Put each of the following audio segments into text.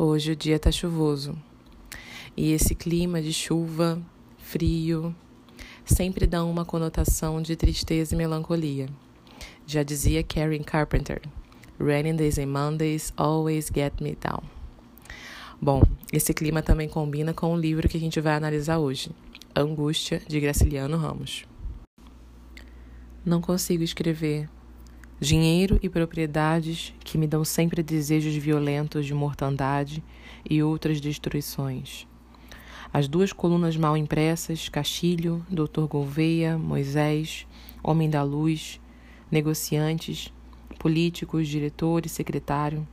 Hoje o dia está chuvoso e esse clima de chuva, frio, sempre dá uma conotação de tristeza e melancolia. Já dizia Karen Carpenter: Rainy days and Mondays always get me down. Bom, esse clima também combina com o livro que a gente vai analisar hoje, Angústia, de Graciliano Ramos. Não consigo escrever dinheiro e propriedades que me dão sempre desejos violentos de mortandade e outras destruições. As duas colunas mal impressas, Castilho, Dr. Gouveia, Moisés, Homem da Luz, negociantes, políticos, diretor e secretário,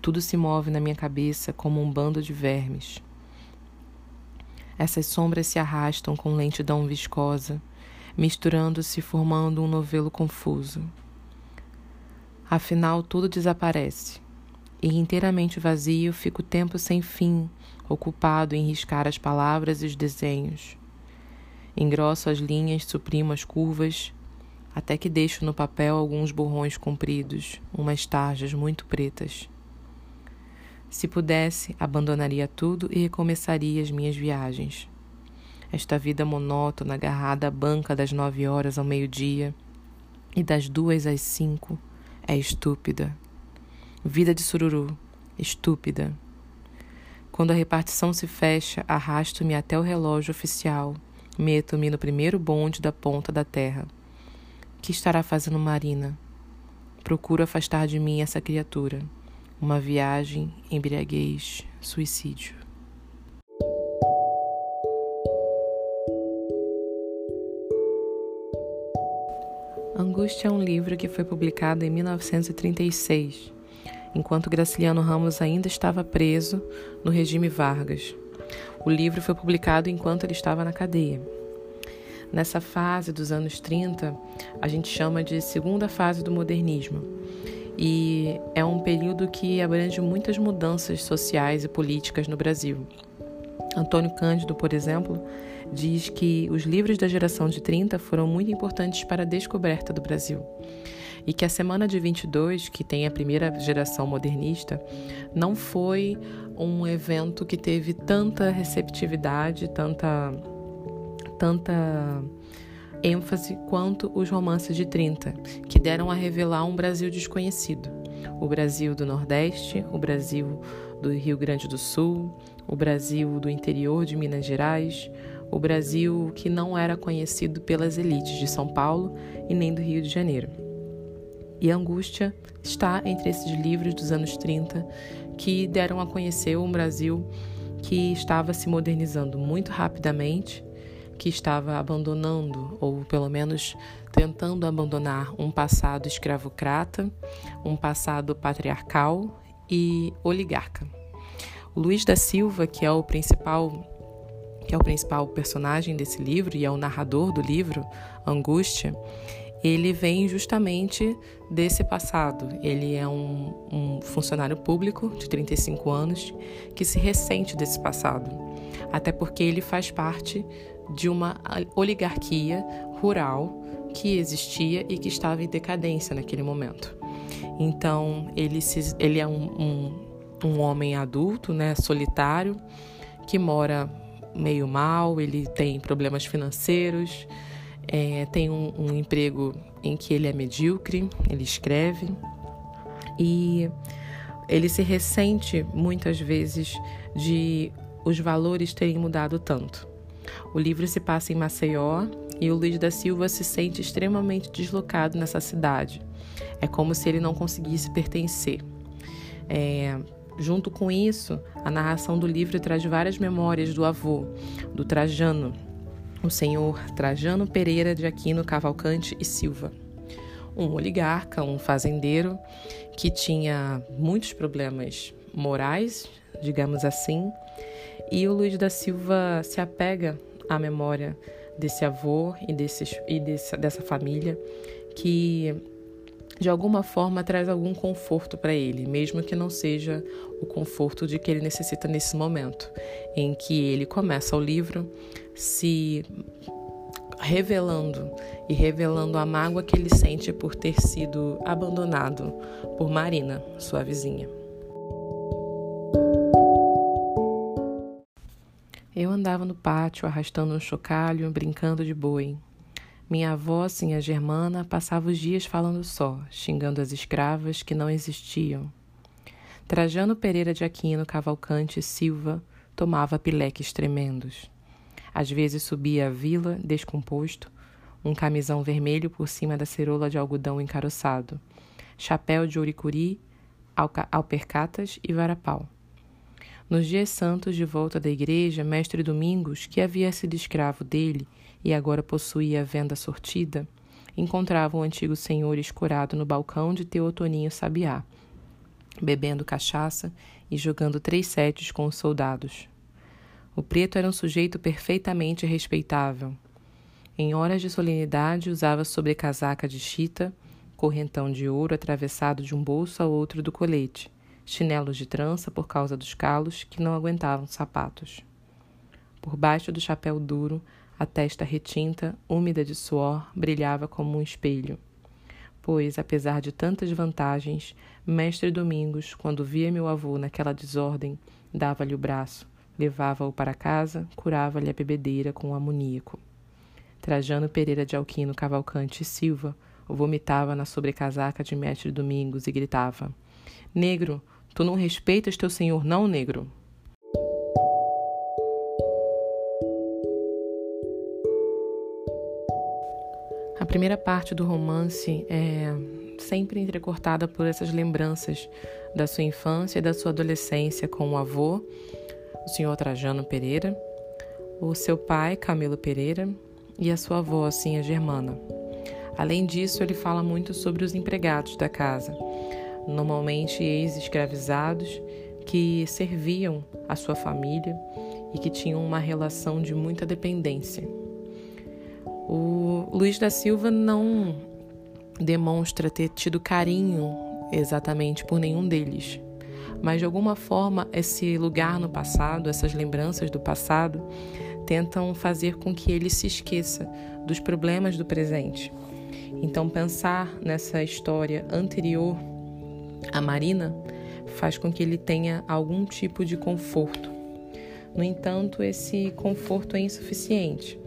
tudo se move na minha cabeça como um bando de vermes. Essas sombras se arrastam com lentidão viscosa, misturando-se, formando um novelo confuso. Afinal, tudo desaparece. E inteiramente vazio, fico tempo sem fim, ocupado em riscar as palavras e os desenhos. Engrosso as linhas, suprimo as curvas, até que deixo no papel alguns borrões compridos, umas tarjas muito pretas. Se pudesse, abandonaria tudo e recomeçaria as minhas viagens. Esta vida monótona, agarrada à banca das nove horas ao meio-dia e das duas às cinco, é estúpida. Vida de sururu, estúpida. Quando a repartição se fecha, arrasto-me até o relógio oficial, meto-me no primeiro bonde da ponta da terra. Que estará fazendo Marina? Procuro afastar de mim essa criatura. Uma viagem, embriaguez, suicídio. Angústia é um livro que foi publicado em 1936, enquanto Graciliano Ramos ainda estava preso no regime Vargas. O livro foi publicado enquanto ele estava na cadeia. Nessa fase dos anos 30, a gente chama de segunda fase do modernismo. E é um período que abrange muitas mudanças sociais e políticas no Brasil. Antônio Cândido, por exemplo, diz que os livros da geração de 30 foram muito importantes para a descoberta do Brasil. E que a Semana de 22, que tem a primeira geração modernista, não foi um evento que teve tanta receptividade, tanta, tanta ênfase quanto os romances de 30, que deram a revelar um Brasil desconhecido. O Brasil do Nordeste, o Brasil do Rio Grande do Sul, o Brasil do interior de Minas Gerais, o Brasil que não era conhecido pelas elites de São Paulo e nem do Rio de Janeiro. E Angústia está entre esses livros dos anos 30 que deram a conhecer um Brasil que estava se modernizando muito rapidamente, que estava abandonando, ou pelo menos tentando abandonar, um passado escravocrata, um passado patriarcal e oligarca. Luiz da Silva, que é o principal que é o principal personagem desse livro e é o narrador do livro, Angústia, ele vem justamente desse passado. Ele é um, um, funcionário público de 35 anos que se ressente desse passado, até porque ele faz parte de uma oligarquia rural que existia e que estava em decadência naquele momento. Então, ele, se, ele é um, um, um homem adulto, né, solitário, que mora meio mal, ele tem problemas financeiros, é, tem um, um emprego em que ele é medíocre, ele escreve e ele se ressente muitas vezes de os valores terem mudado tanto. O livro se passa em Maceió e o Luiz da Silva se sente extremamente deslocado nessa cidade. É como se ele não conseguisse pertencer. É, Junto com isso, a narração do livro traz várias memórias do avô, do Trajano, o senhor Trajano Pereira de Aquino Cavalcante e Silva. Um oligarca, um fazendeiro que tinha muitos problemas morais, digamos assim, e o Luiz da Silva se apega à memória desse avô e, desses, e desse, dessa família que de alguma forma traz algum conforto para ele, mesmo que não seja o conforto de que ele necessita nesse momento, em que ele começa o livro se revelando e revelando a mágoa que ele sente por ter sido abandonado por Marina, sua vizinha. andava no pátio arrastando um chocalho, brincando de boi. Minha avó, Sinha Germana, passava os dias falando só, xingando as escravas que não existiam. Trajano Pereira de Aquino Cavalcante Silva tomava pileques tremendos. Às vezes subia a vila, descomposto, um camisão vermelho por cima da cerola de algodão encaroçado, chapéu de ouricuri, alpercatas e varapau. Nos dias santos de volta da igreja, mestre Domingos, que havia sido escravo dele, e agora possuía a venda sortida, encontrava o antigo senhor escorado no balcão de Teotoninho Sabiá, bebendo cachaça e jogando três setes com os soldados. O preto era um sujeito perfeitamente respeitável. Em horas de solenidade, usava sobrecasaca de chita, correntão de ouro atravessado de um bolso a outro do colete, chinelos de trança por causa dos calos que não aguentavam sapatos. Por baixo do chapéu duro, a testa retinta, úmida de suor, brilhava como um espelho. Pois, apesar de tantas vantagens, Mestre Domingos, quando via meu avô naquela desordem, dava-lhe o braço, levava-o para casa, curava-lhe a bebedeira com o amoníaco. Trajano Pereira de Alquino Cavalcante e Silva vomitava na sobrecasaca de Mestre Domingos e gritava: Negro, tu não respeitas teu senhor, não, negro? A primeira parte do romance é sempre entrecortada por essas lembranças da sua infância e da sua adolescência com o avô, o senhor Trajano Pereira, o seu pai, Camilo Pereira, e a sua avó, assim, a Germana. Além disso, ele fala muito sobre os empregados da casa, normalmente ex-escravizados que serviam a sua família e que tinham uma relação de muita dependência. O Luiz da Silva não demonstra ter tido carinho exatamente por nenhum deles, mas de alguma forma esse lugar no passado, essas lembranças do passado, tentam fazer com que ele se esqueça dos problemas do presente. Então, pensar nessa história anterior à Marina faz com que ele tenha algum tipo de conforto. No entanto, esse conforto é insuficiente.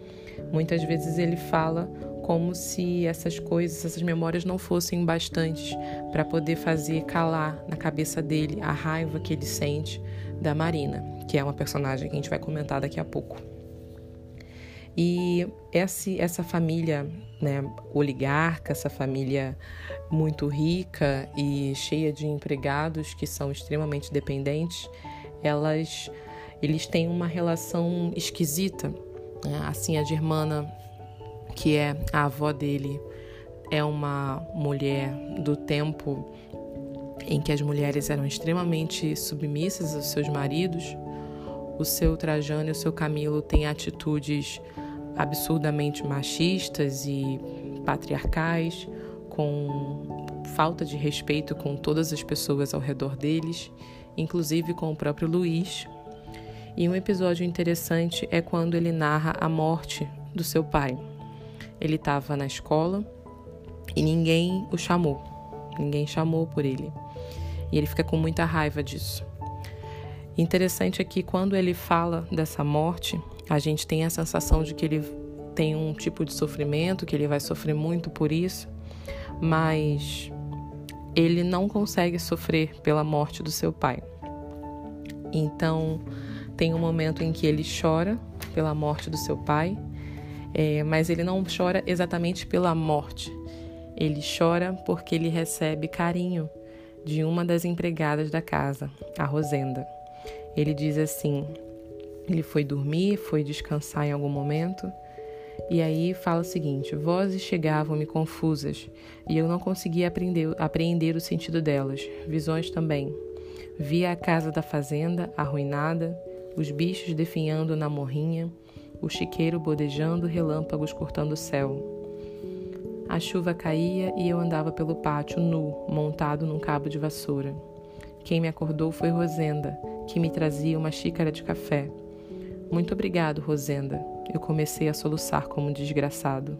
Muitas vezes ele fala como se essas coisas, essas memórias não fossem bastantes para poder fazer calar na cabeça dele a raiva que ele sente da Marina, que é uma personagem que a gente vai comentar daqui a pouco. E essa, essa família né, oligarca, essa família muito rica e cheia de empregados que são extremamente dependentes, elas, eles têm uma relação esquisita né? Assim, a Germana, que é a avó dele, é uma mulher do tempo em que as mulheres eram extremamente submissas aos seus maridos. O seu Trajano e o seu Camilo têm atitudes absurdamente machistas e patriarcais, com falta de respeito com todas as pessoas ao redor deles, inclusive com o próprio Luiz, e um episódio interessante é quando ele narra a morte do seu pai. Ele estava na escola e ninguém o chamou, ninguém chamou por ele. E ele fica com muita raiva disso. Interessante é que quando ele fala dessa morte, a gente tem a sensação de que ele tem um tipo de sofrimento, que ele vai sofrer muito por isso, mas ele não consegue sofrer pela morte do seu pai. Então, tem um momento em que ele chora pela morte do seu pai, é, mas ele não chora exatamente pela morte. Ele chora porque ele recebe carinho de uma das empregadas da casa, a Rosenda. Ele diz assim: ele foi dormir, foi descansar em algum momento. E aí fala o seguinte: vozes chegavam-me confusas e eu não conseguia aprender, apreender o sentido delas. Visões também. Via a casa da fazenda arruinada, os bichos definhando na morrinha, o chiqueiro bodejando, relâmpagos cortando o céu. A chuva caía e eu andava pelo pátio nu, montado num cabo de vassoura. Quem me acordou foi Rosenda, que me trazia uma xícara de café. Muito obrigado, Rosenda. Eu comecei a soluçar como um desgraçado.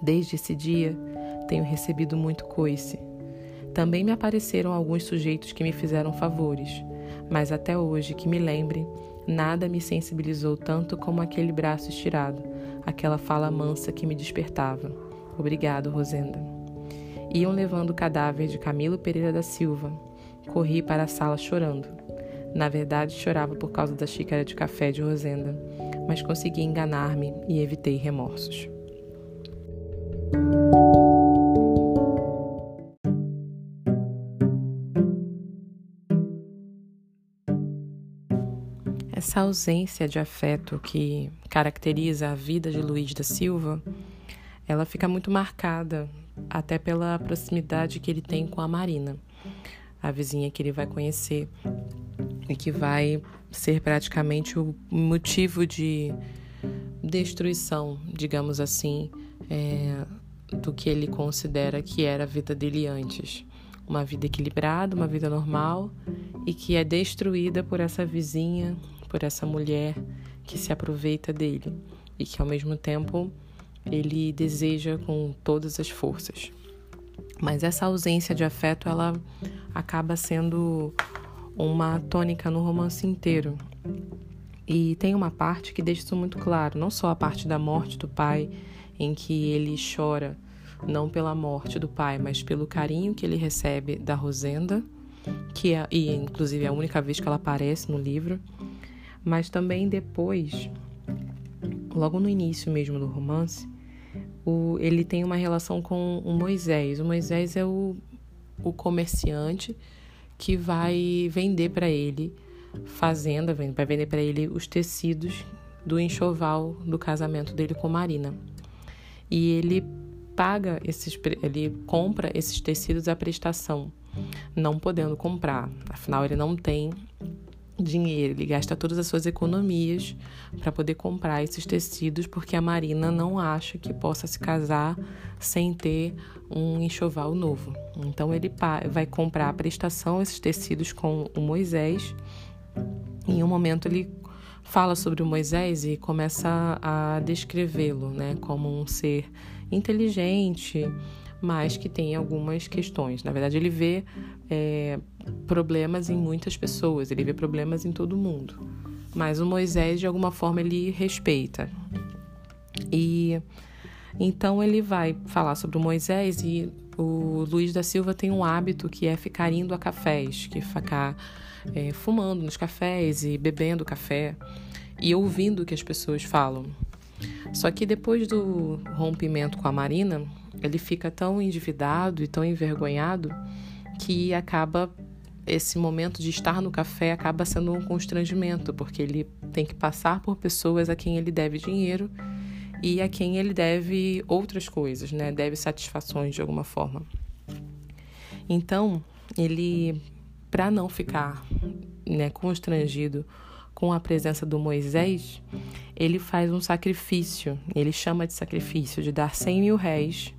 Desde esse dia, tenho recebido muito coice. Também me apareceram alguns sujeitos que me fizeram favores mas até hoje que me lembre, nada me sensibilizou tanto como aquele braço estirado, aquela fala mansa que me despertava. Obrigado, Rosenda. Iam levando o cadáver de Camilo Pereira da Silva. Corri para a sala chorando. Na verdade, chorava por causa da xícara de café de Rosenda, mas consegui enganar-me e evitei remorsos. Essa ausência de afeto que caracteriza a vida de Luiz da Silva, ela fica muito marcada até pela proximidade que ele tem com a Marina, a vizinha que ele vai conhecer e que vai ser praticamente o motivo de destruição, digamos assim, é, do que ele considera que era a vida dele antes. Uma vida equilibrada, uma vida normal e que é destruída por essa vizinha, por essa mulher que se aproveita dele e que ao mesmo tempo ele deseja com todas as forças. Mas essa ausência de afeto ela acaba sendo uma tônica no romance inteiro. E tem uma parte que deixa isso muito claro, não só a parte da morte do pai, em que ele chora não pela morte do pai, mas pelo carinho que ele recebe da Rosenda, que é, e inclusive é a única vez que ela aparece no livro, mas também depois, logo no início mesmo do romance, o, ele tem uma relação com o Moisés. O Moisés é o, o comerciante que vai vender para ele fazenda, vai vender para ele os tecidos do enxoval do casamento dele com Marina. E ele paga esses, ele compra esses tecidos à prestação, não podendo comprar. Afinal, ele não tem dinheiro, ele gasta todas as suas economias para poder comprar esses tecidos, porque a Marina não acha que possa se casar sem ter um enxoval novo. Então ele vai comprar a prestação esses tecidos com o Moisés. Em um momento ele fala sobre o Moisés e começa a descrevê-lo, né, como um ser inteligente, mas que tem algumas questões. Na verdade, ele vê é, problemas em muitas pessoas, ele vê problemas em todo mundo. Mas o Moisés, de alguma forma, ele respeita. E então ele vai falar sobre o Moisés e o Luiz da Silva tem um hábito que é ficar indo a cafés, que é ficar é, fumando nos cafés e bebendo café e ouvindo o que as pessoas falam. Só que depois do rompimento com a Marina, ele fica tão endividado e tão envergonhado que acaba esse momento de estar no café acaba sendo um constrangimento, porque ele tem que passar por pessoas a quem ele deve dinheiro e a quem ele deve outras coisas, né? Deve satisfações de alguma forma. Então, ele para não ficar, né, constrangido com a presença do Moisés, ele faz um sacrifício, ele chama de sacrifício, de dar 100 mil réis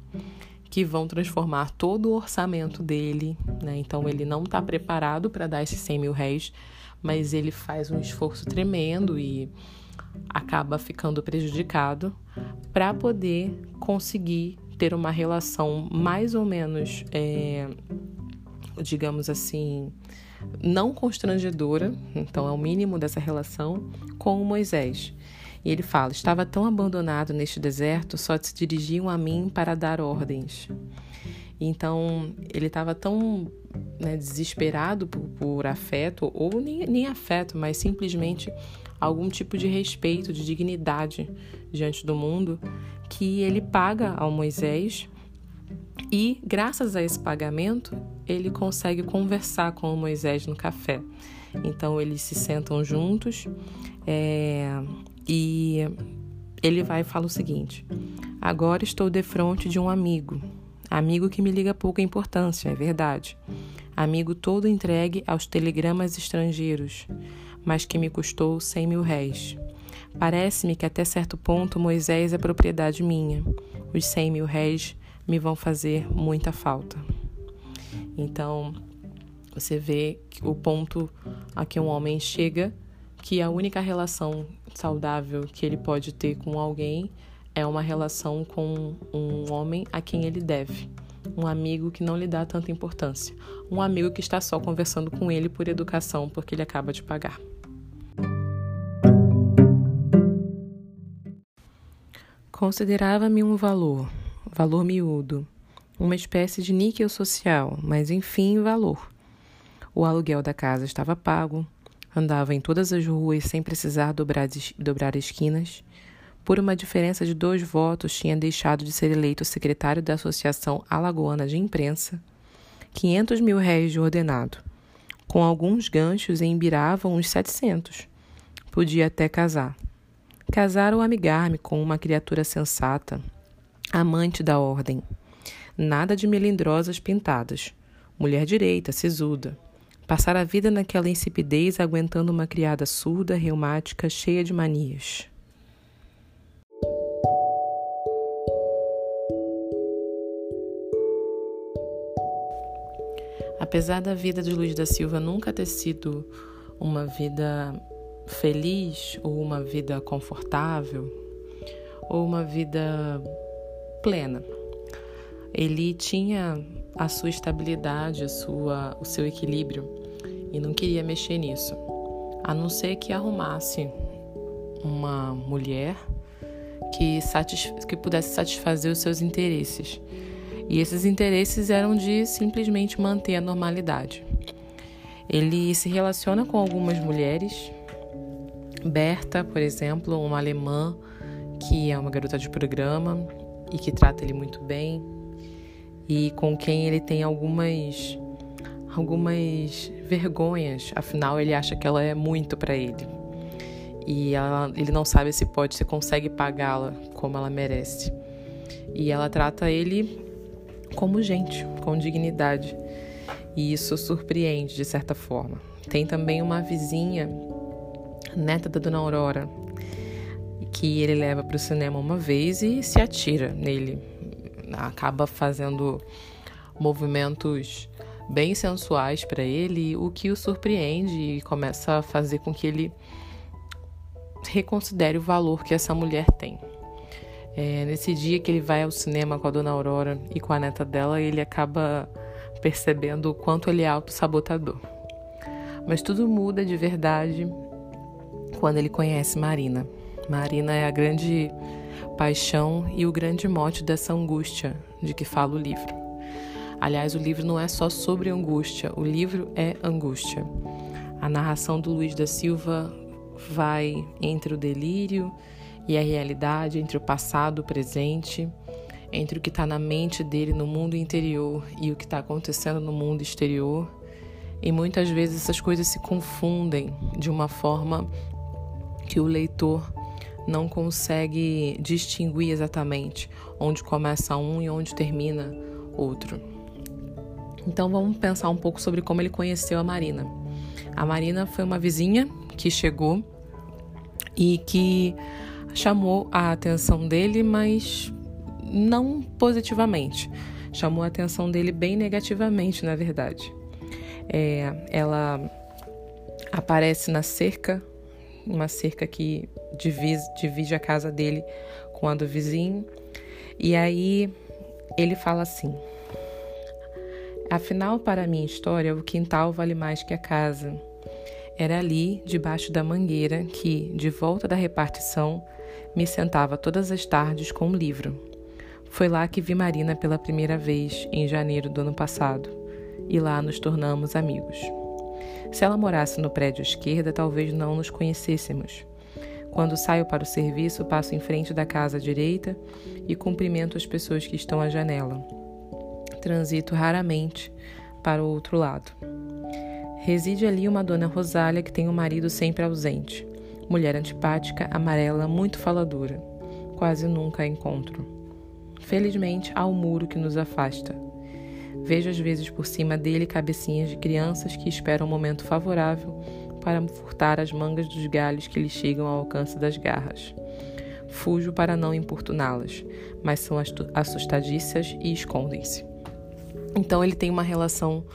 que vão transformar todo o orçamento dele. Né? Então, ele não está preparado para dar esses 100 mil réis, mas ele faz um esforço tremendo e acaba ficando prejudicado para poder conseguir ter uma relação mais ou menos, é, digamos assim, não constrangedora, então é o mínimo dessa relação, com o Moisés. E ele fala: Estava tão abandonado neste deserto, só se dirigiam a mim para dar ordens. Então, ele estava tão né, desesperado por, por, afeto, ou nem, nem afeto, mas simplesmente algum tipo de respeito, de dignidade diante do mundo, que ele paga ao Moisés e, graças a esse pagamento, ele consegue conversar com o Moisés no café. Então, eles se sentam juntos é, e ele vai e fala o seguinte: Agora estou defronte de um amigo. Amigo que me liga pouca importância, é verdade. Amigo todo entregue aos telegramas estrangeiros, mas que me custou cem mil réis. Parece-me que até certo ponto Moisés é propriedade minha. Os cem mil réis me vão fazer muita falta. Então, você vê o ponto a que um homem chega que a única relação saudável que ele pode ter com alguém é uma relação com um homem a quem ele deve. um amigo que não lhe dá tanta importância, um amigo que está só conversando com ele por educação porque ele acaba de pagar. Considerava-me um valor, valor miúdo, uma espécie de níquel social, mas enfim, valor. O aluguel da casa estava pago, andava em todas as ruas sem precisar dobrar, dobrar esquinas. Por uma diferença de dois votos, tinha deixado de ser eleito secretário da Associação Alagoana de Imprensa. 500 mil réis de ordenado. Com alguns ganchos, embiravam uns 700. Podia até casar. Casar ou amigar-me com uma criatura sensata, amante da ordem. Nada de melindrosas pintadas. Mulher direita, sisuda. Passar a vida naquela insipidez aguentando uma criada surda, reumática, cheia de manias. Apesar da vida de Luiz da Silva nunca ter sido uma vida feliz ou uma vida confortável ou uma vida plena. Ele tinha a sua estabilidade, a sua, o seu equilíbrio e não queria mexer nisso, a não ser que arrumasse uma mulher que, que pudesse satisfazer os seus interesses. E esses interesses eram de simplesmente manter a normalidade. Ele se relaciona com algumas mulheres Berta, por exemplo, uma alemã que é uma garota de programa e que trata ele muito bem e com quem ele tem algumas algumas vergonhas, afinal ele acha que ela é muito para ele. E ela, ele não sabe se pode, se consegue pagá-la como ela merece. E ela trata ele como gente, com dignidade. E isso surpreende de certa forma. Tem também uma vizinha neta da Dona Aurora, que ele leva para o cinema uma vez e se atira nele. Acaba fazendo movimentos bem sensuais para ele, o que o surpreende e começa a fazer com que ele reconsidere o valor que essa mulher tem. É, nesse dia que ele vai ao cinema com a Dona Aurora e com a neta dela, ele acaba percebendo o quanto ele é auto-sabotador. Mas tudo muda de verdade quando ele conhece Marina. Marina é a grande paixão e o grande mote dessa angústia de que fala o livro. Aliás, o livro não é só sobre angústia, o livro é angústia. A narração do Luiz da Silva vai entre o delírio e a realidade, entre o passado, o presente, entre o que está na mente dele no mundo interior e o que está acontecendo no mundo exterior. E muitas vezes essas coisas se confundem de uma forma que o leitor não consegue distinguir exatamente onde começa um e onde termina outro. Então vamos pensar um pouco sobre como ele conheceu a Marina. A Marina foi uma vizinha que chegou e que chamou a atenção dele, mas não positivamente. Chamou a atenção dele bem negativamente, na verdade. É, ela aparece na cerca uma cerca que divide, divide a casa dele com a do vizinho. E aí ele fala assim: Afinal, para a minha história, o quintal vale mais que a casa. Era ali, debaixo da mangueira, que, de volta da repartição, me sentava todas as tardes com um livro. Foi lá que vi Marina pela primeira vez, em janeiro do ano passado, e lá nos tornamos amigos. Se ela morasse no prédio esquerda, talvez não nos conhecêssemos. Quando saio para o serviço, passo em frente da casa à direita e cumprimento as pessoas que estão à janela. Transito raramente para o outro lado. Reside ali uma dona Rosália que tem um marido sempre ausente. Mulher antipática, amarela, muito faladora. Quase nunca a encontro. Felizmente, há um muro que nos afasta. Vejo às vezes por cima dele cabecinhas de crianças que esperam um momento favorável para furtar as mangas dos galhos que lhe chegam ao alcance das garras. Fujo para não importuná-las, mas são assustadiças e escondem-se. Então ele tem uma relação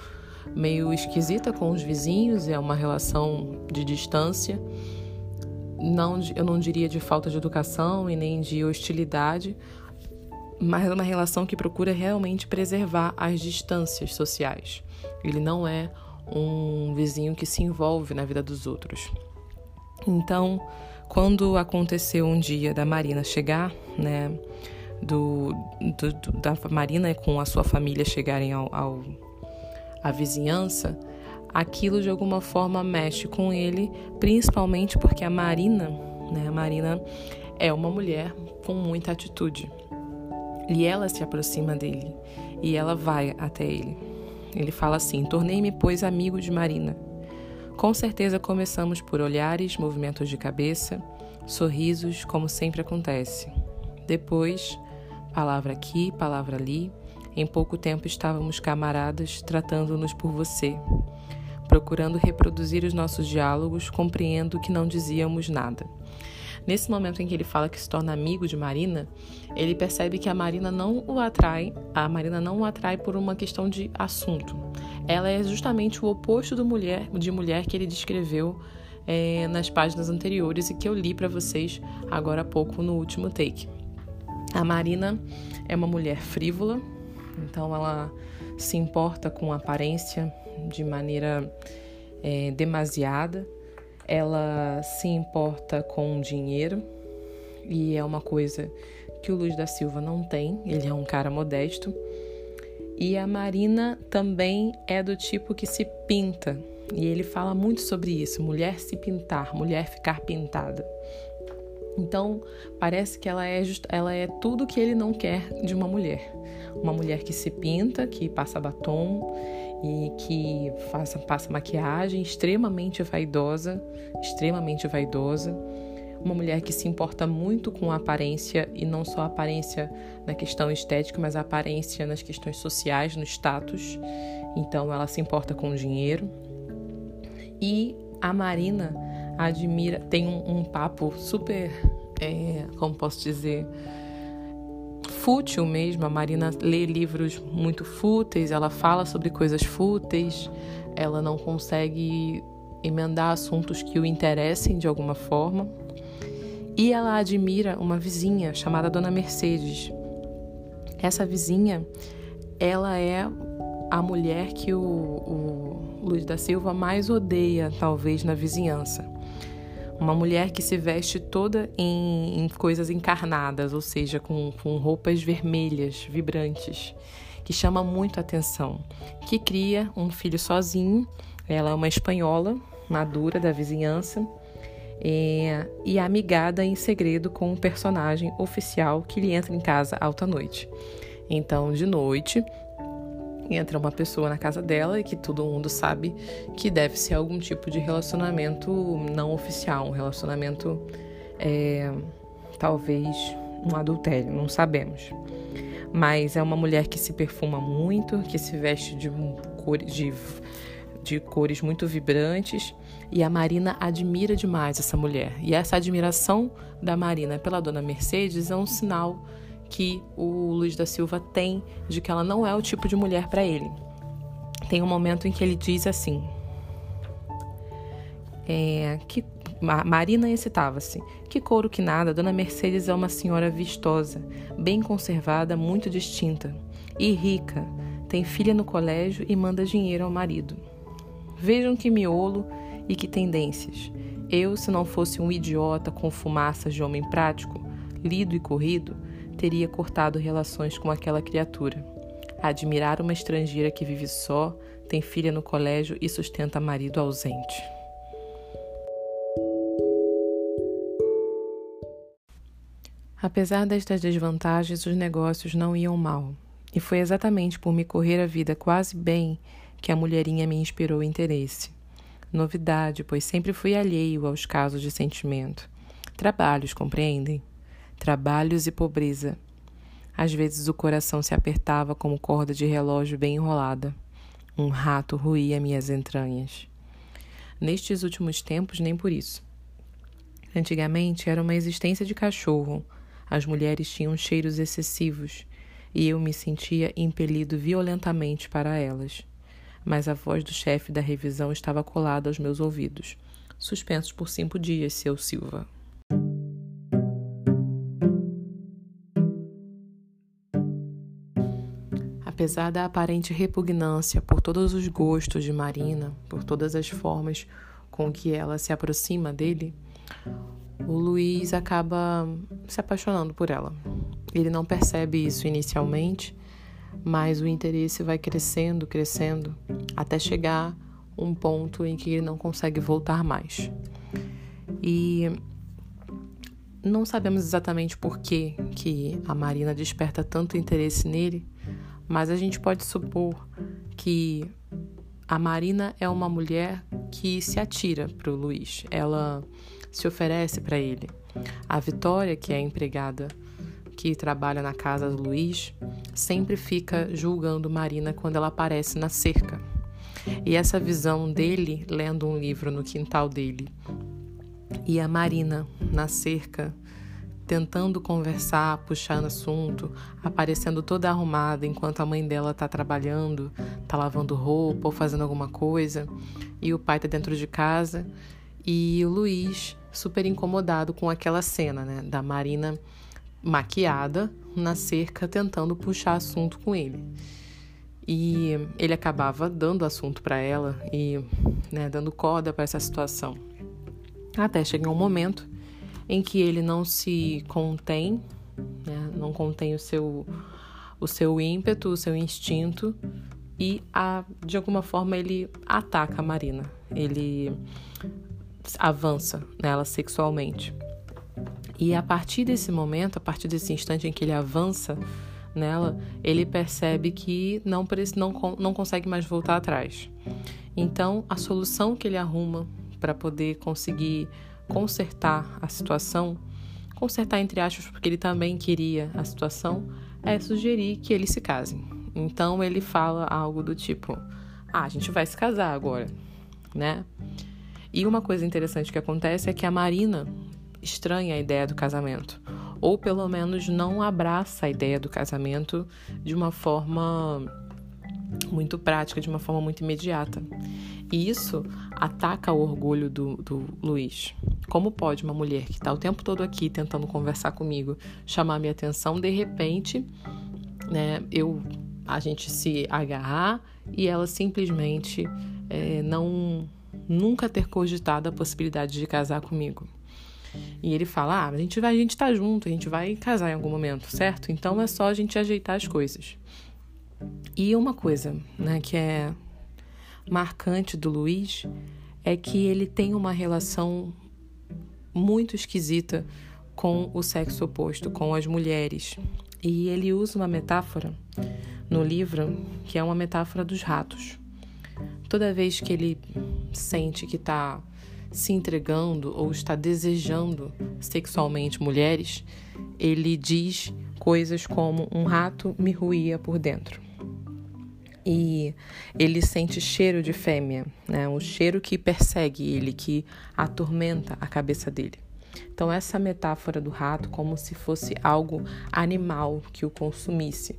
meio esquisita com os vizinhos, é uma relação de distância. Não, eu não diria de falta de educação e nem de hostilidade, mas é uma relação que procura realmente preservar as distâncias sociais. Ele não é um vizinho que se envolve na vida dos outros. Então, quando aconteceu um dia da Marina chegar, né, do, do, do da Marina com a sua família chegarem ao, ao à vizinhança, aquilo de alguma forma mexe com ele, principalmente porque a Marina, né, a Marina é uma mulher com muita atitude. E ela se aproxima dele e ela vai até ele. Ele fala assim: Tornei-me, pois, amigo de Marina. Com certeza começamos por olhares, movimentos de cabeça, sorrisos, como sempre acontece. Depois, palavra aqui, palavra ali. Em pouco tempo estávamos camaradas, tratando-nos por você. Procurando reproduzir os nossos diálogos, compreendo que não dizíamos nada. Nesse momento em que ele fala que se torna amigo de Marina, ele percebe que a Marina não o atrai, a Marina não o atrai por uma questão de assunto. Ela é justamente o oposto do mulher, de mulher que ele descreveu é, nas páginas anteriores e que eu li para vocês agora há pouco no último take. A Marina é uma mulher frívola, então ela se importa com aparência de maneira é, demasiada ela se importa com dinheiro e é uma coisa que o Luiz da Silva não tem, ele é um cara modesto. E a Marina também é do tipo que se pinta, e ele fala muito sobre isso: mulher se pintar, mulher ficar pintada. Então, parece que ela é, just, ela é tudo que ele não quer de uma mulher. Uma mulher que se pinta, que passa batom e que faça, passa maquiagem, extremamente vaidosa, extremamente vaidosa. Uma mulher que se importa muito com a aparência e não só a aparência na questão estética, mas a aparência nas questões sociais, no status. Então, ela se importa com o dinheiro. E a Marina admira, tem um, um papo super, é, como posso dizer, fútil mesmo. A Marina lê livros muito fúteis, ela fala sobre coisas fúteis, ela não consegue emendar assuntos que o interessem de alguma forma. E ela admira uma vizinha chamada Dona Mercedes. Essa vizinha, ela é a mulher que o, o Luiz da Silva mais odeia, talvez, na vizinhança. Uma mulher que se veste toda em, em coisas encarnadas, ou seja, com, com roupas vermelhas, vibrantes, que chama muito atenção. Que cria um filho sozinho, ela é uma espanhola, madura da vizinhança, é, e amigada em segredo com um personagem oficial que lhe entra em casa alta noite. Então, de noite, entra uma pessoa na casa dela e que todo mundo sabe que deve ser algum tipo de relacionamento não oficial, um relacionamento é, talvez um adultério, não sabemos. Mas é uma mulher que se perfuma muito, que se veste de cores, de, de cores muito vibrantes e a Marina admira demais essa mulher. E essa admiração da Marina pela dona Mercedes é um sinal que o Luiz da Silva tem de que ela não é o tipo de mulher para ele. Tem um momento em que ele diz assim: é, que Marina excitava-se. Que couro que nada, Dona Mercedes é uma senhora vistosa, bem conservada, muito distinta e rica. Tem filha no colégio e manda dinheiro ao marido. Vejam que miolo e que tendências. Eu, se não fosse um idiota com fumaças de homem prático, lido e corrido, teria cortado relações com aquela criatura. Admirar uma estrangeira que vive só, tem filha no colégio e sustenta marido ausente. Apesar destas desvantagens, os negócios não iam mal. E foi exatamente por me correr a vida quase bem que a mulherinha me inspirou interesse. Novidade, pois sempre fui alheio aos casos de sentimento. Trabalhos, compreendem? Trabalhos e pobreza. Às vezes o coração se apertava como corda de relógio bem enrolada. Um rato ruía minhas entranhas. Nestes últimos tempos, nem por isso. Antigamente era uma existência de cachorro. As mulheres tinham cheiros excessivos e eu me sentia impelido violentamente para elas. Mas a voz do chefe da revisão estava colada aos meus ouvidos. Suspensos por cinco dias, seu Silva. Apesar da aparente repugnância por todos os gostos de Marina, por todas as formas com que ela se aproxima dele, o Luiz acaba se apaixonando por ela. Ele não percebe isso inicialmente, mas o interesse vai crescendo, crescendo, até chegar um ponto em que ele não consegue voltar mais. E não sabemos exatamente por que, que a Marina desperta tanto interesse nele, mas a gente pode supor que a Marina é uma mulher que se atira para o Luiz. Ela se oferece para ele. A Vitória, que é empregada que trabalha na casa do Luiz, sempre fica julgando Marina quando ela aparece na cerca. E essa visão dele lendo um livro no quintal dele e a Marina na cerca tentando conversar, puxando assunto, aparecendo toda arrumada enquanto a mãe dela tá trabalhando, tá lavando roupa ou fazendo alguma coisa, e o pai tá dentro de casa, e o Luiz super incomodado com aquela cena, né, da Marina maquiada na cerca tentando puxar assunto com ele. E ele acabava dando assunto para ela e né, dando corda para essa situação. Até chegar um momento em que ele não se contém, né, não contém o seu, o seu ímpeto, o seu instinto e a, de alguma forma ele ataca a Marina. Ele avança nela sexualmente. E a partir desse momento, a partir desse instante em que ele avança nela, ele percebe que não, não, não consegue mais voltar atrás. Então, a solução que ele arruma para poder conseguir consertar a situação, consertar entre aspas, porque ele também queria a situação, é sugerir que eles se casem. Então ele fala algo do tipo: "Ah, a gente vai se casar agora", né? E uma coisa interessante que acontece é que a Marina estranha a ideia do casamento, ou pelo menos não abraça a ideia do casamento de uma forma muito prática, de uma forma muito imediata. E isso ataca o orgulho do, do Luiz. Como pode uma mulher que está o tempo todo aqui tentando conversar comigo chamar minha atenção, de repente, né, eu a gente se agarrar e ela simplesmente é, não nunca ter cogitado a possibilidade de casar comigo. E ele fala: ah, a gente vai, a gente tá junto, a gente vai casar em algum momento, certo? Então é só a gente ajeitar as coisas. E uma coisa, né, que é marcante do Luiz é que ele tem uma relação muito esquisita com o sexo oposto, com as mulheres. E ele usa uma metáfora no livro que é uma metáfora dos ratos. Toda vez que ele sente que está se entregando ou está desejando sexualmente mulheres, ele diz coisas como: um rato me ruía por dentro e ele sente cheiro de fêmea, né? um cheiro que persegue ele, que atormenta a cabeça dele. Então, essa metáfora do rato como se fosse algo animal que o consumisse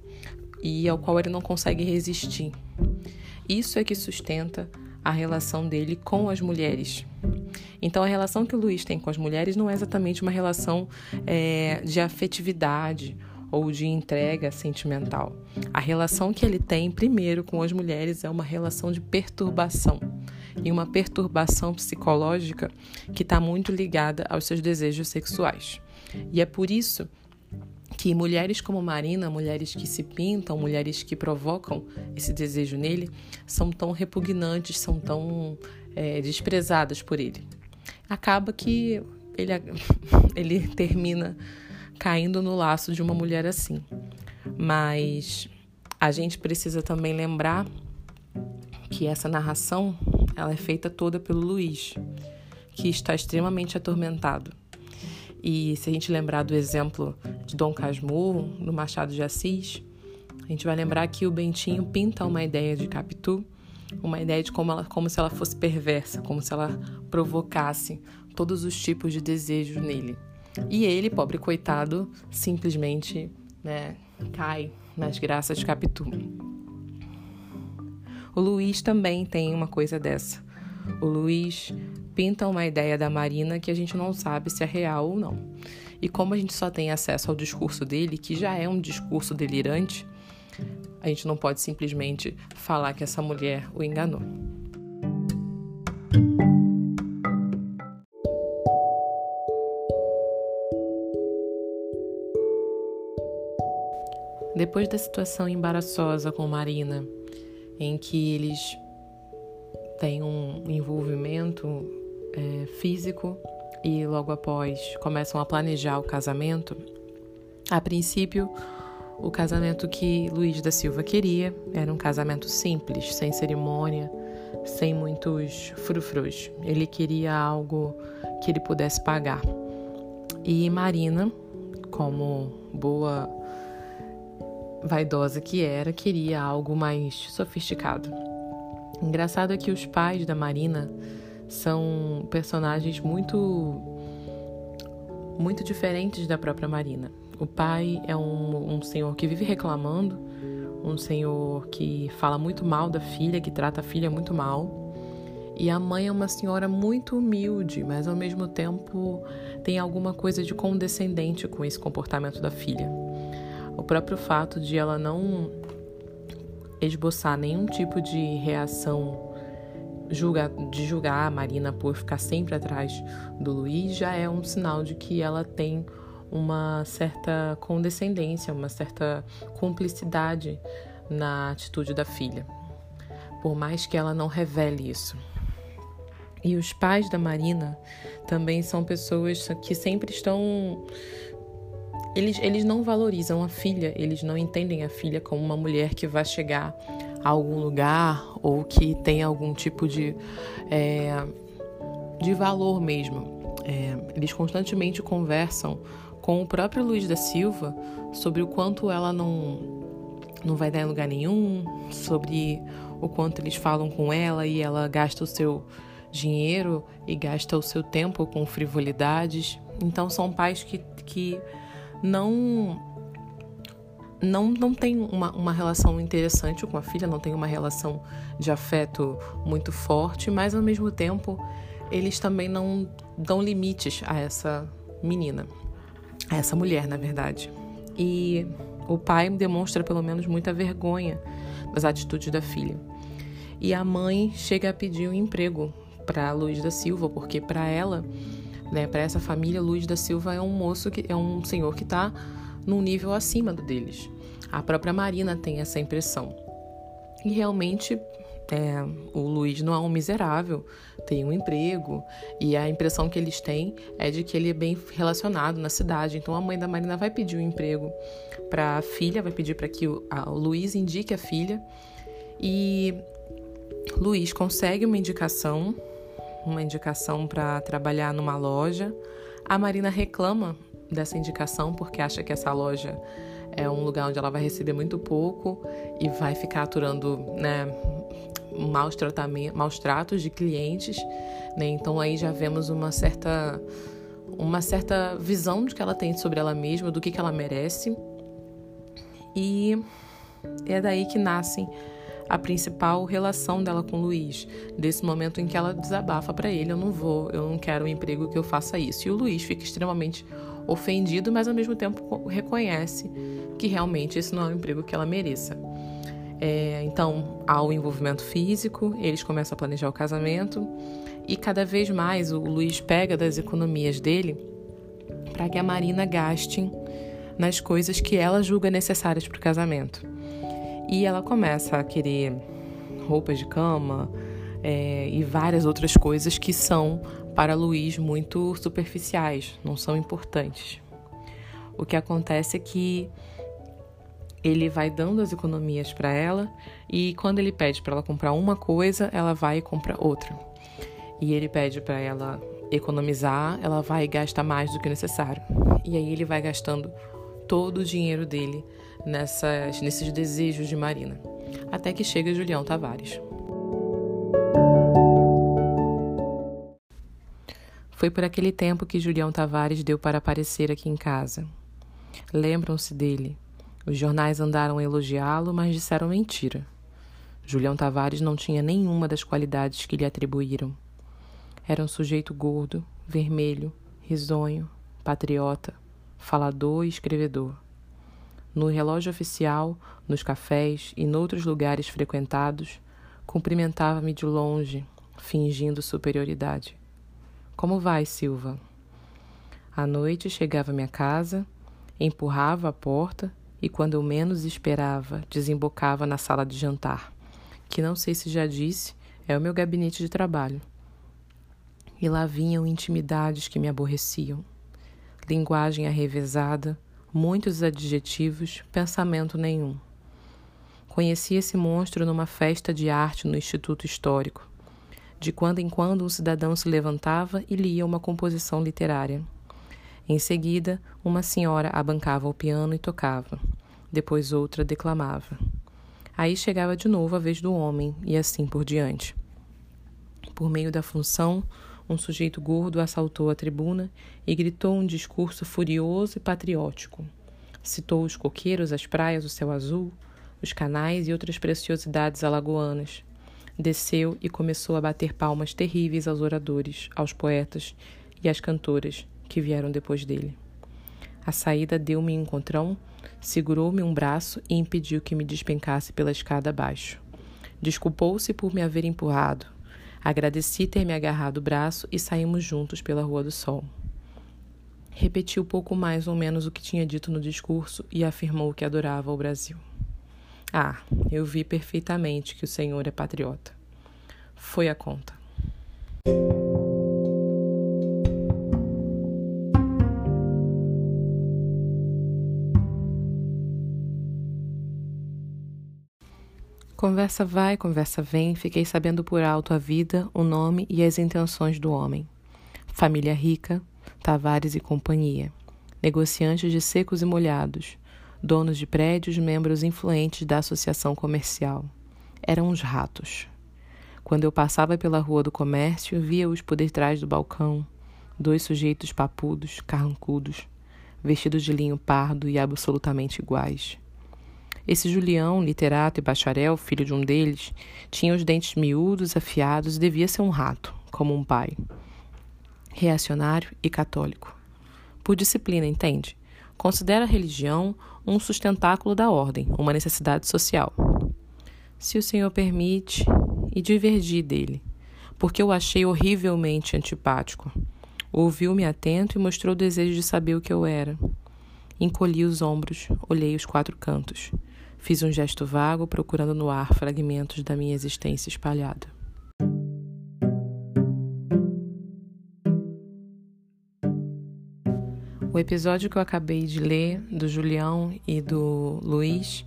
e ao qual ele não consegue resistir. Isso é que sustenta a relação dele com as mulheres. Então, a relação que o Luiz tem com as mulheres não é exatamente uma relação é, de afetividade ou de entrega sentimental. A relação que ele tem, primeiro, com as mulheres é uma relação de perturbação e uma perturbação psicológica que está muito ligada aos seus desejos sexuais. E é por isso que mulheres como Marina, mulheres que se pintam, mulheres que provocam esse desejo nele, são tão repugnantes, são tão é, desprezadas por ele. Acaba que ele, ele termina caindo no laço de uma mulher assim. Mas a gente precisa também lembrar que essa narração ela é feita toda pelo Luiz, que está extremamente atormentado. E se a gente lembrar do exemplo de Dom Casmurro, no Machado de Assis, a gente vai lembrar que o Bentinho pinta uma ideia de Capitu, uma ideia de como, ela, como se ela fosse perversa, como se ela provocasse todos os tipos de desejos nele. E ele, pobre coitado, simplesmente né, cai nas graças de Capitu. O Luiz também tem uma coisa dessa. O Luiz pinta uma ideia da Marina que a gente não sabe se é real ou não. E como a gente só tem acesso ao discurso dele, que já é um discurso delirante, a gente não pode simplesmente falar que essa mulher o enganou. Depois da situação embaraçosa com Marina, em que eles têm um envolvimento é, físico e logo após começam a planejar o casamento, a princípio, o casamento que Luiz da Silva queria era um casamento simples, sem cerimônia, sem muitos frufrus. Ele queria algo que ele pudesse pagar. E Marina, como boa vaidosa que era, queria algo mais sofisticado. Engraçado é que os pais da Marina são personagens muito muito diferentes da própria Marina. O pai é um, um senhor que vive reclamando, um senhor que fala muito mal da filha, que trata a filha muito mal. E a mãe é uma senhora muito humilde, mas ao mesmo tempo tem alguma coisa de condescendente com esse comportamento da filha. O próprio fato de ela não esboçar nenhum tipo de reação de julgar a Marina por ficar sempre atrás do Luiz já é um sinal de que ela tem uma certa condescendência, uma certa cumplicidade na atitude da filha, por mais que ela não revele isso. E os pais da Marina também são pessoas que sempre estão eles, eles não valorizam a filha, eles não entendem a filha como uma mulher que vai chegar a algum lugar ou que tem algum tipo de, é, de valor mesmo. É, eles constantemente conversam com o próprio Luiz da Silva sobre o quanto ela não, não vai dar em lugar nenhum, sobre o quanto eles falam com ela e ela gasta o seu dinheiro e gasta o seu tempo com frivolidades. Então são pais que, que não não, não tem uma, uma relação interessante com a filha, não tem uma relação de afeto muito forte, mas ao mesmo tempo eles também não dão limites a essa menina, a essa mulher, na verdade. E o pai demonstra pelo menos muita vergonha das atitudes da filha. E a mãe chega a pedir um emprego para Luiz da Silva, porque para ela né? Para essa família, Luiz da Silva é um moço que é um senhor que está num nível acima do deles. A própria Marina tem essa impressão. E realmente é, o Luiz não é um miserável, tem um emprego e a impressão que eles têm é de que ele é bem relacionado na cidade. Então a mãe da Marina vai pedir um emprego para a filha, vai pedir para que o, a, o Luiz indique a filha e Luiz consegue uma indicação uma indicação para trabalhar numa loja. A Marina reclama dessa indicação porque acha que essa loja é um lugar onde ela vai receber muito pouco e vai ficar aturando né, maus, tratamentos, maus tratos de clientes. Né? Então aí já vemos uma certa, uma certa visão de que ela tem sobre ela mesma, do que, que ela merece. E é daí que nascem a principal relação dela com Luiz, desse momento em que ela desabafa para ele: eu não vou, eu não quero um emprego que eu faça isso. E o Luiz fica extremamente ofendido, mas ao mesmo tempo reconhece que realmente esse não é um emprego que ela mereça. É, então, há o envolvimento físico, eles começam a planejar o casamento e cada vez mais o Luiz pega das economias dele para que a Marina gaste nas coisas que ela julga necessárias para o casamento. E ela começa a querer roupas de cama é, e várias outras coisas que são para Luiz muito superficiais, não são importantes. O que acontece é que ele vai dando as economias para ela e quando ele pede para ela comprar uma coisa, ela vai e compra outra. E ele pede para ela economizar, ela vai e gasta mais do que necessário. E aí ele vai gastando todo o dinheiro dele nessas, nesses desejos de Marina, até que chega Julião Tavares. Foi por aquele tempo que Julião Tavares deu para aparecer aqui em casa. Lembram-se dele. Os jornais andaram a elogiá-lo, mas disseram mentira. Julião Tavares não tinha nenhuma das qualidades que lhe atribuíram. Era um sujeito gordo, vermelho, risonho, patriota, falador e escrevedor. No relógio oficial, nos cafés e noutros lugares frequentados, cumprimentava-me de longe, fingindo superioridade. Como vai, Silva? À noite chegava à minha casa, empurrava a porta e, quando eu menos esperava, desembocava na sala de jantar, que não sei se já disse, é o meu gabinete de trabalho. E lá vinham intimidades que me aborreciam. Linguagem arrevezada, muitos adjetivos, pensamento nenhum. Conheci esse monstro numa festa de arte no Instituto Histórico. De quando em quando um cidadão se levantava e lia uma composição literária. Em seguida, uma senhora abancava o piano e tocava. Depois outra declamava. Aí chegava de novo a vez do homem, e assim por diante. Por meio da função, um sujeito gordo assaltou a tribuna e gritou um discurso furioso e patriótico. Citou os coqueiros, as praias, o céu azul, os canais e outras preciosidades alagoanas. Desceu e começou a bater palmas terríveis aos oradores, aos poetas e às cantoras, que vieram depois dele. A saída deu-me encontrão, segurou-me um braço e impediu que me despencasse pela escada abaixo. Desculpou-se por me haver empurrado. Agradeci ter me agarrado o braço e saímos juntos pela Rua do Sol. Repetiu pouco mais ou menos o que tinha dito no discurso e afirmou que adorava o Brasil. Ah, eu vi perfeitamente que o senhor é patriota. Foi a conta. Conversa vai, conversa vem, fiquei sabendo por alto a vida, o nome e as intenções do homem. Família rica, Tavares e companhia. Negociantes de secos e molhados, donos de prédios, membros influentes da associação comercial. Eram uns ratos. Quando eu passava pela rua do comércio, via-os por detrás do balcão, dois sujeitos papudos, carrancudos, vestidos de linho pardo e absolutamente iguais. Esse Julião, literato e bacharel, filho de um deles, tinha os dentes miúdos, afiados e devia ser um rato, como um pai. Reacionário e católico. Por disciplina, entende? Considera a religião um sustentáculo da ordem, uma necessidade social. Se o Senhor permite, e divergi dele, porque eu achei horrivelmente antipático. Ouviu-me atento e mostrou o desejo de saber o que eu era. Encolhi os ombros, olhei os quatro cantos. Fiz um gesto vago, procurando no ar fragmentos da minha existência espalhada. O episódio que eu acabei de ler, do Julião e do Luiz,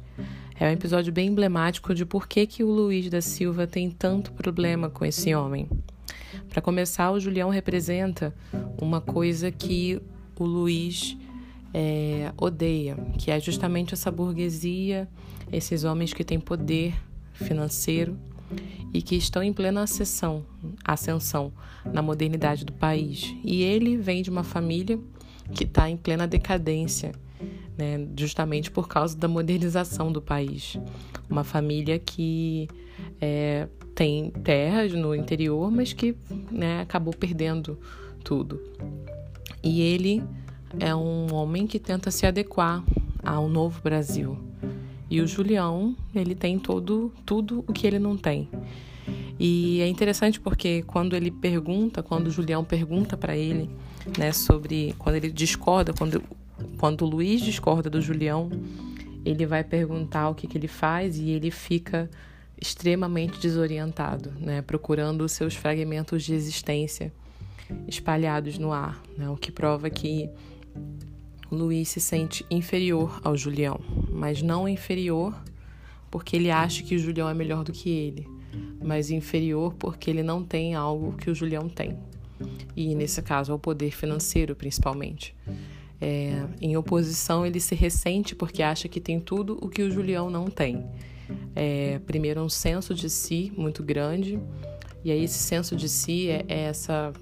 é um episódio bem emblemático de por que, que o Luiz da Silva tem tanto problema com esse homem. Para começar, o Julião representa uma coisa que o Luiz é, odeia, que é justamente essa burguesia, esses homens que têm poder financeiro e que estão em plena ascensão, ascensão na modernidade do país. E ele vem de uma família que está em plena decadência, né, justamente por causa da modernização do país. Uma família que é, tem terras no interior, mas que né, acabou perdendo tudo. E ele é um homem que tenta se adequar ao novo Brasil. E o Julião, ele tem todo, tudo o que ele não tem. E é interessante porque quando ele pergunta, quando o Julião pergunta para ele, né, sobre quando ele discorda, quando quando o Luiz discorda do Julião, ele vai perguntar o que, que ele faz e ele fica extremamente desorientado, né, procurando seus fragmentos de existência espalhados no ar, né, o que prova que Luiz se sente inferior ao Julião, mas não inferior porque ele acha que o Julião é melhor do que ele, mas inferior porque ele não tem algo que o Julião tem. E nesse caso, ao poder financeiro, principalmente. É, em oposição, ele se ressente porque acha que tem tudo o que o Julião não tem. É, primeiro, um senso de si muito grande, e aí esse senso de si é, é essa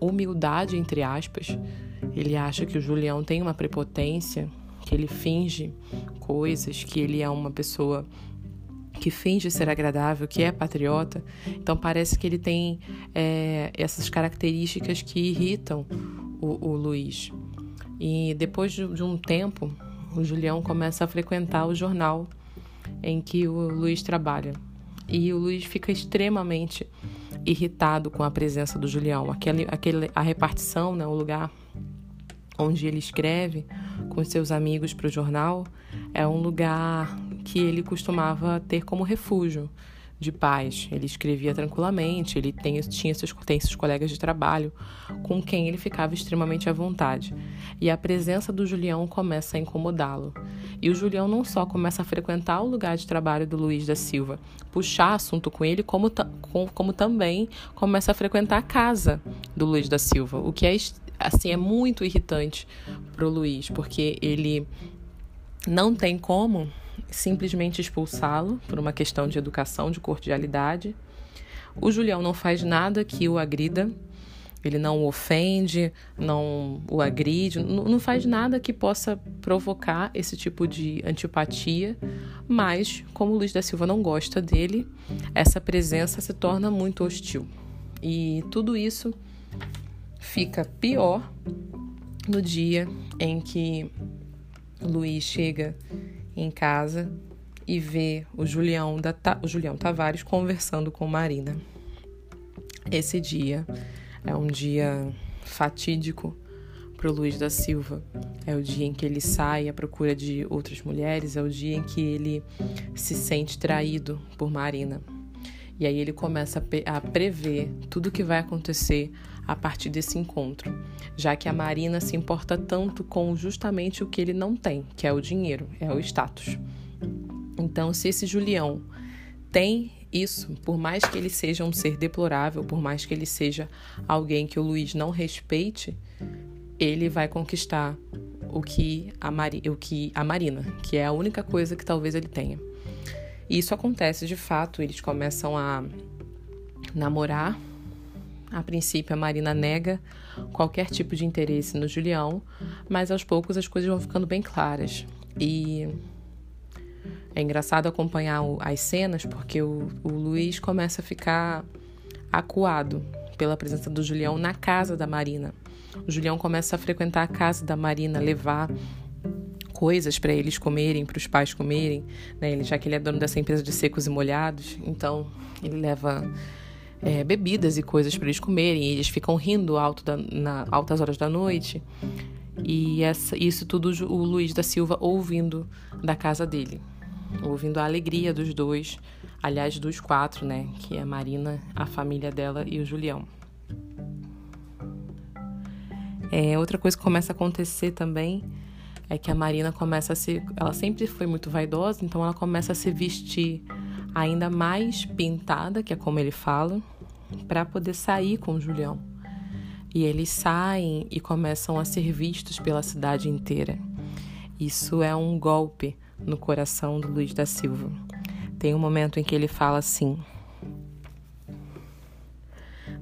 humildade, entre aspas, ele acha que o Julião tem uma prepotência, que ele finge coisas, que ele é uma pessoa que finge ser agradável, que é patriota. Então parece que ele tem é, essas características que irritam o, o Luiz. E depois de, de um tempo, o Julião começa a frequentar o jornal em que o Luiz trabalha. E o Luiz fica extremamente irritado com a presença do Julião. Aquele, aquele, a repartição, né, o lugar onde ele escreve com seus amigos para o jornal, é um lugar que ele costumava ter como refúgio de paz. Ele escrevia tranquilamente, ele tem, tinha seus, tem seus colegas de trabalho com quem ele ficava extremamente à vontade. E a presença do Julião começa a incomodá-lo. E o Julião não só começa a frequentar o lugar de trabalho do Luiz da Silva, puxar assunto com ele, como, como também começa a frequentar a casa do Luiz da Silva, o que é, assim, é muito irritante para o Luiz, porque ele não tem como simplesmente expulsá-lo por uma questão de educação, de cordialidade. O Julião não faz nada que o agrida, ele não o ofende, não o agride, não faz nada que possa provocar esse tipo de antipatia, mas como o Luiz da Silva não gosta dele, essa presença se torna muito hostil. E tudo isso fica pior no dia em que Luiz chega em casa e vê o Julião, da, o Julião Tavares conversando com Marina. Esse dia é um dia fatídico para o Luiz da Silva. É o dia em que ele sai à procura de outras mulheres, é o dia em que ele se sente traído por Marina. E aí ele começa a prever tudo o que vai acontecer a partir desse encontro, já que a Marina se importa tanto com justamente o que ele não tem, que é o dinheiro, é o status. Então, se esse Julião tem isso, por mais que ele seja um ser deplorável, por mais que ele seja alguém que o Luiz não respeite, ele vai conquistar o que a, Mari, o que a Marina, que é a única coisa que talvez ele tenha. E isso acontece de fato, eles começam a namorar a princípio, a Marina nega qualquer tipo de interesse no Julião, mas aos poucos as coisas vão ficando bem claras. E é engraçado acompanhar as cenas porque o, Luiz começa a ficar acuado pela presença do Julião na casa da Marina. O Julião começa a frequentar a casa da Marina, levar coisas para eles comerem, para os pais comerem, né? Já que ele é dono dessa empresa de secos e molhados, então ele leva é, bebidas e coisas para eles comerem. E eles ficam rindo alto da, na altas horas da noite. E essa, isso tudo o Luiz da Silva ouvindo da casa dele, ouvindo a alegria dos dois, aliás, dos quatro, né? Que é a Marina, a família dela e o Julião. É, outra coisa que começa a acontecer também é que a Marina começa a se. Ela sempre foi muito vaidosa, então ela começa a se vestir ainda mais pintada, que é como ele fala, para poder sair com Julião. E eles saem e começam a ser vistos pela cidade inteira. Isso é um golpe no coração do Luiz da Silva. Tem um momento em que ele fala assim: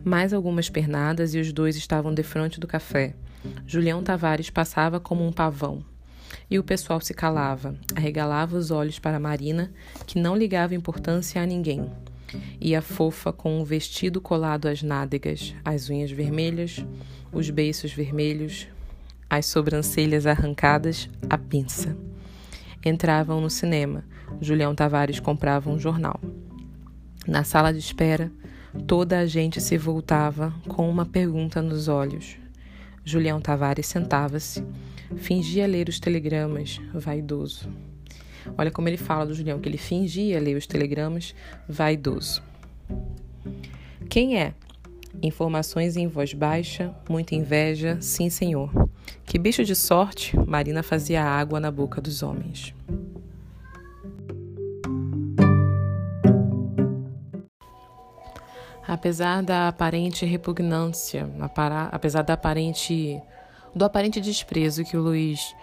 Mais algumas pernadas e os dois estavam defronte do café. Julião Tavares passava como um pavão. E o pessoal se calava, arregalava os olhos para Marina, que não ligava importância a ninguém. E a fofa com o vestido colado às nádegas, as unhas vermelhas, os beiços vermelhos, as sobrancelhas arrancadas, a pinça. Entravam no cinema. Julião Tavares comprava um jornal. Na sala de espera, toda a gente se voltava com uma pergunta nos olhos. Julião Tavares sentava-se, fingia ler os telegramas, vaidoso. Olha como ele fala do Julião, que ele fingia ler os telegramas, vaidoso. Quem é? Informações em voz baixa, muita inveja, sim, senhor. Que bicho de sorte, Marina fazia água na boca dos homens. Apesar da aparente repugnância, apesar da aparente do aparente desprezo que o Luiz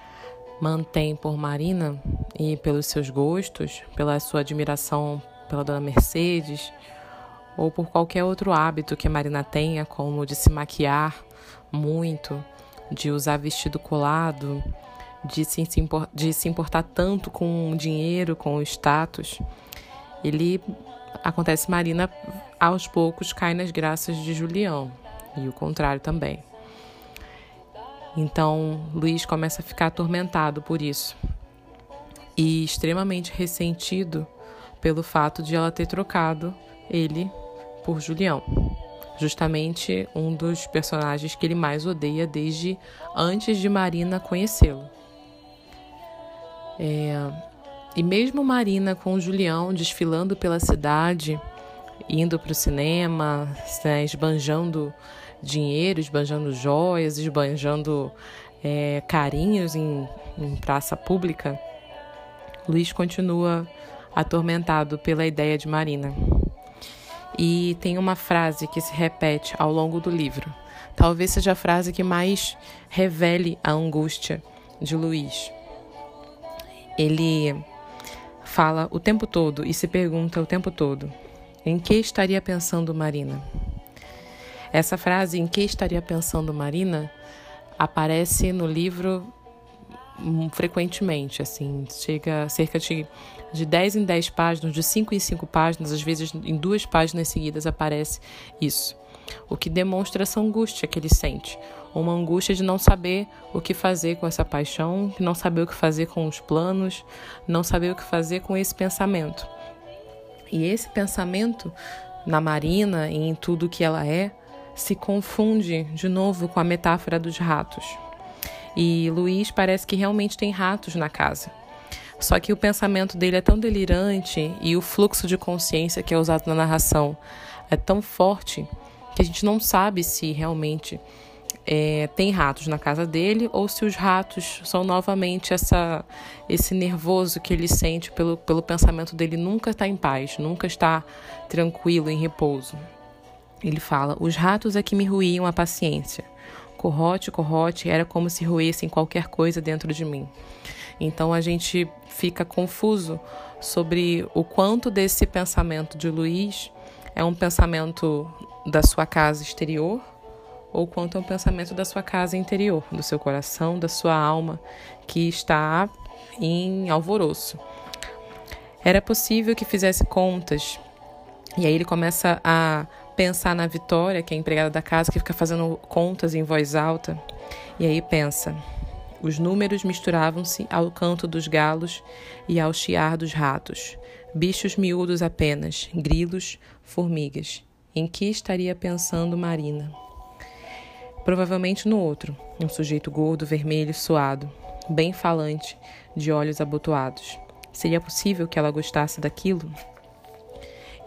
mantém por Marina e pelos seus gostos, pela sua admiração pela dona Mercedes, ou por qualquer outro hábito que a Marina tenha, como de se maquiar muito, de usar vestido colado, de se, de se importar tanto com o dinheiro, com o status, ele acontece Marina aos poucos cai nas graças de Julião e o contrário também. Então Luiz começa a ficar atormentado por isso. e extremamente ressentido pelo fato de ela ter trocado ele por Julião. Justamente um dos personagens que ele mais odeia desde antes de Marina conhecê-lo. É, e mesmo Marina com Julião desfilando pela cidade, indo para o cinema, né, esbanjando dinheiro, esbanjando joias, esbanjando é, carinhos em, em praça pública, Luiz continua atormentado pela ideia de Marina. E tem uma frase que se repete ao longo do livro. Talvez seja a frase que mais revele a angústia de Luiz. Ele fala o tempo todo e se pergunta o tempo todo: em que estaria pensando Marina? Essa frase, em que estaria pensando Marina, aparece no livro hum, frequentemente, assim, chega cerca de, de 10 em 10 páginas, de 5 em 5 páginas, às vezes em duas páginas seguidas aparece isso. O que demonstra essa angústia que ele sente, uma angústia de não saber o que fazer com essa paixão, não saber o que fazer com os planos, não saber o que fazer com esse pensamento. E esse pensamento na Marina e em tudo que ela é se confunde de novo com a metáfora dos ratos. E Luiz parece que realmente tem ratos na casa. Só que o pensamento dele é tão delirante e o fluxo de consciência que é usado na narração é tão forte que a gente não sabe se realmente é, tem ratos na casa dele ou se os ratos são novamente essa, esse nervoso que ele sente pelo, pelo pensamento dele nunca está em paz, nunca está tranquilo, em repouso. Ele fala: Os ratos é que me ruíam a paciência. Corrote, corrote, era como se roessem qualquer coisa dentro de mim. Então a gente fica confuso sobre o quanto desse pensamento de Luiz é um pensamento da sua casa exterior ou quanto ao pensamento da sua casa interior, do seu coração, da sua alma, que está em alvoroço. Era possível que fizesse contas, e aí ele começa a pensar na Vitória, que é a empregada da casa, que fica fazendo contas em voz alta, e aí pensa. Os números misturavam-se ao canto dos galos e ao chiar dos ratos. Bichos miúdos apenas, grilos, formigas. Em que estaria pensando Marina? Provavelmente no outro, um sujeito gordo, vermelho, suado, bem falante, de olhos abotoados. Seria possível que ela gostasse daquilo?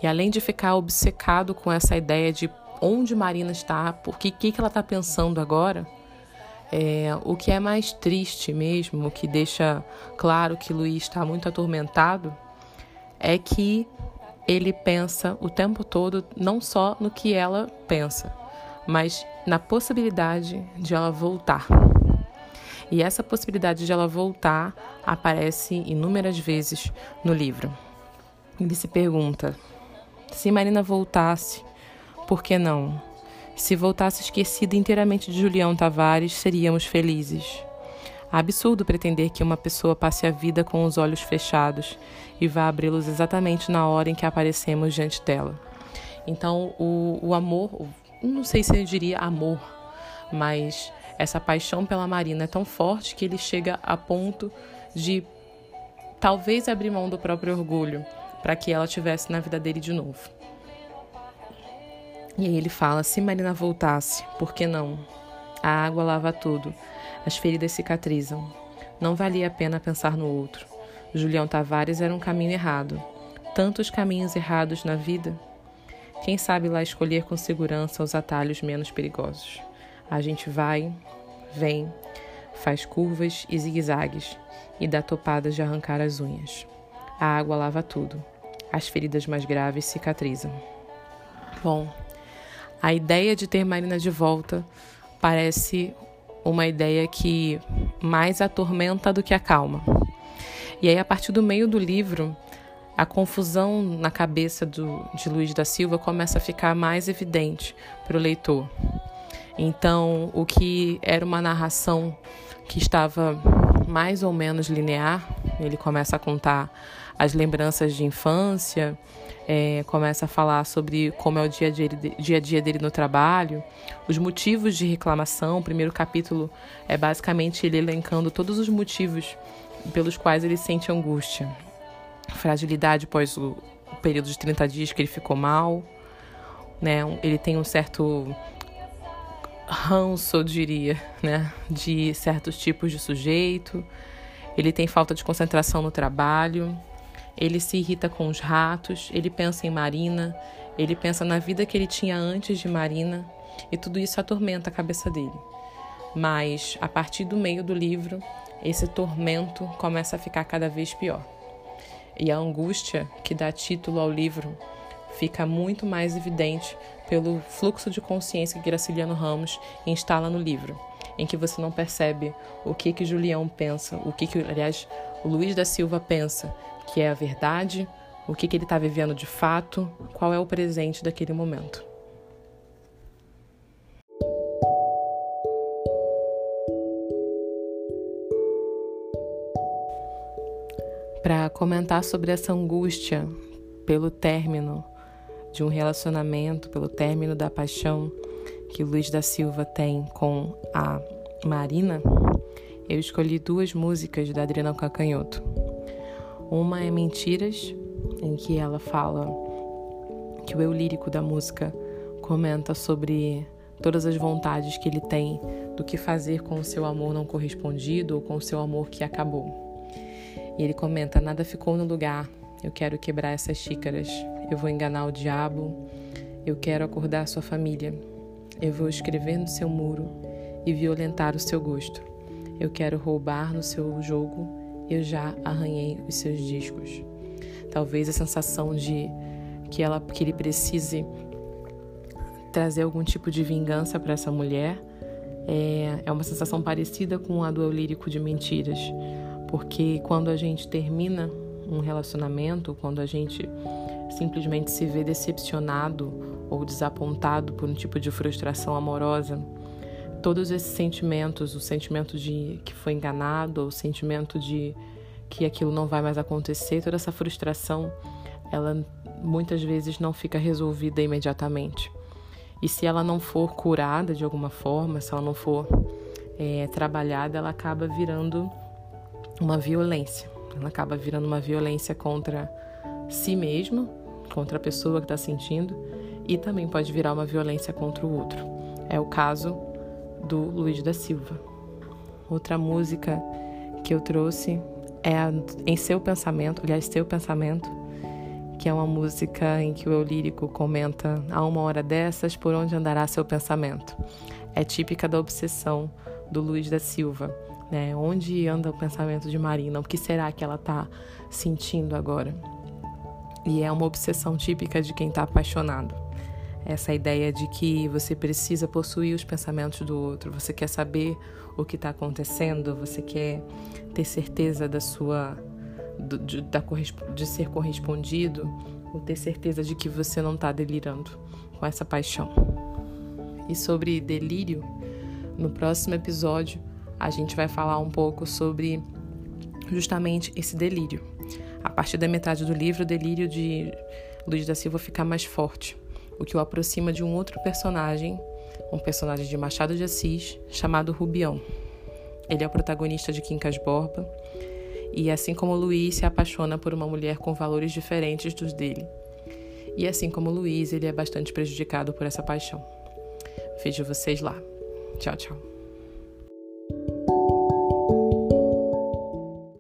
E além de ficar obcecado com essa ideia de onde Marina está, por que, que ela está pensando agora, é, o que é mais triste mesmo, o que deixa claro que Luiz está muito atormentado, é que ele pensa o tempo todo não só no que ela pensa, mas na possibilidade de ela voltar. E essa possibilidade de ela voltar aparece inúmeras vezes no livro. Ele se pergunta: se Marina voltasse, por que não? Se voltasse esquecida inteiramente de Julião Tavares, seríamos felizes. Absurdo pretender que uma pessoa passe a vida com os olhos fechados e vá abri-los exatamente na hora em que aparecemos diante dela. Então, o, o amor, não sei se eu diria amor, mas essa paixão pela Marina é tão forte que ele chega a ponto de talvez abrir mão do próprio orgulho para que ela tivesse na vida dele de novo. E aí ele fala: se Marina voltasse, por que não? A água lava tudo, as feridas cicatrizam. Não valia a pena pensar no outro. Julião Tavares era um caminho errado. Tantos caminhos errados na vida. Quem sabe lá escolher com segurança os atalhos menos perigosos. A gente vai, vem, faz curvas e zigue-zagues e dá topadas de arrancar as unhas. A água lava tudo. As feridas mais graves cicatrizam. Bom, a ideia de ter Marina de volta parece uma ideia que mais atormenta do que acalma. E aí, a partir do meio do livro, a confusão na cabeça do, de Luiz da Silva começa a ficar mais evidente para o leitor. Então, o que era uma narração que estava mais ou menos linear, ele começa a contar as lembranças de infância, é, começa a falar sobre como é o dia a, dia, dia a dia dele no trabalho, os motivos de reclamação. O primeiro capítulo é basicamente ele elencando todos os motivos pelos quais ele sente angústia. Fragilidade após o período de 30 dias que ele ficou mal, né? Ele tem um certo ranço, eu diria, né? De certos tipos de sujeito. Ele tem falta de concentração no trabalho. Ele se irrita com os ratos. Ele pensa em Marina. Ele pensa na vida que ele tinha antes de Marina. E tudo isso atormenta a cabeça dele. Mas a partir do meio do livro, esse tormento começa a ficar cada vez pior. E a angústia que dá título ao livro fica muito mais evidente pelo fluxo de consciência que Graciliano Ramos instala no livro, em que você não percebe o que que Julião pensa, o que que, aliás, o Luiz da Silva pensa, que é a verdade, o que que ele está vivendo de fato, qual é o presente daquele momento. Para comentar sobre essa angústia pelo término de um relacionamento, pelo término da paixão que Luiz da Silva tem com a Marina, eu escolhi duas músicas da Adriana Cacanhoto. Uma é Mentiras, em que ela fala que o eu lírico da música comenta sobre todas as vontades que ele tem do que fazer com o seu amor não correspondido ou com o seu amor que acabou. E ele comenta: Nada ficou no lugar. Eu quero quebrar essas xícaras. Eu vou enganar o diabo. Eu quero acordar sua família. Eu vou escrever no seu muro e violentar o seu gosto. Eu quero roubar no seu jogo. Eu já arranhei os seus discos. Talvez a sensação de que ela que ele precise trazer algum tipo de vingança para essa mulher é, é uma sensação parecida com a do lírico de mentiras porque quando a gente termina um relacionamento, quando a gente simplesmente se vê decepcionado ou desapontado por um tipo de frustração amorosa, todos esses sentimentos, o sentimento de que foi enganado, o sentimento de que aquilo não vai mais acontecer, toda essa frustração, ela muitas vezes não fica resolvida imediatamente. E se ela não for curada de alguma forma, se ela não for é, trabalhada, ela acaba virando uma violência. Ela acaba virando uma violência contra si mesma, contra a pessoa que está sentindo, e também pode virar uma violência contra o outro. É o caso do Luiz da Silva. Outra música que eu trouxe é a, Em Seu Pensamento, aliás, Seu Pensamento, que é uma música em que o eu lírico comenta a uma hora dessas por onde andará seu pensamento. É típica da obsessão do Luiz da Silva né? Onde anda o pensamento de Marina? O que será que ela está sentindo agora? E é uma obsessão típica de quem está apaixonado. Essa ideia de que você precisa possuir os pensamentos do outro, você quer saber o que está acontecendo, você quer ter certeza da sua de, da, de ser correspondido, ou ter certeza de que você não está delirando com essa paixão. E sobre delírio, no próximo episódio a gente vai falar um pouco sobre justamente esse delírio. A partir da metade do livro, o delírio de Luiz da Silva fica mais forte, o que o aproxima de um outro personagem, um personagem de Machado de Assis, chamado Rubião. Ele é o protagonista de Quincas Borba e, assim como Luiz, se apaixona por uma mulher com valores diferentes dos dele. E assim como Luiz, ele é bastante prejudicado por essa paixão. Vejo vocês lá. Tchau, tchau.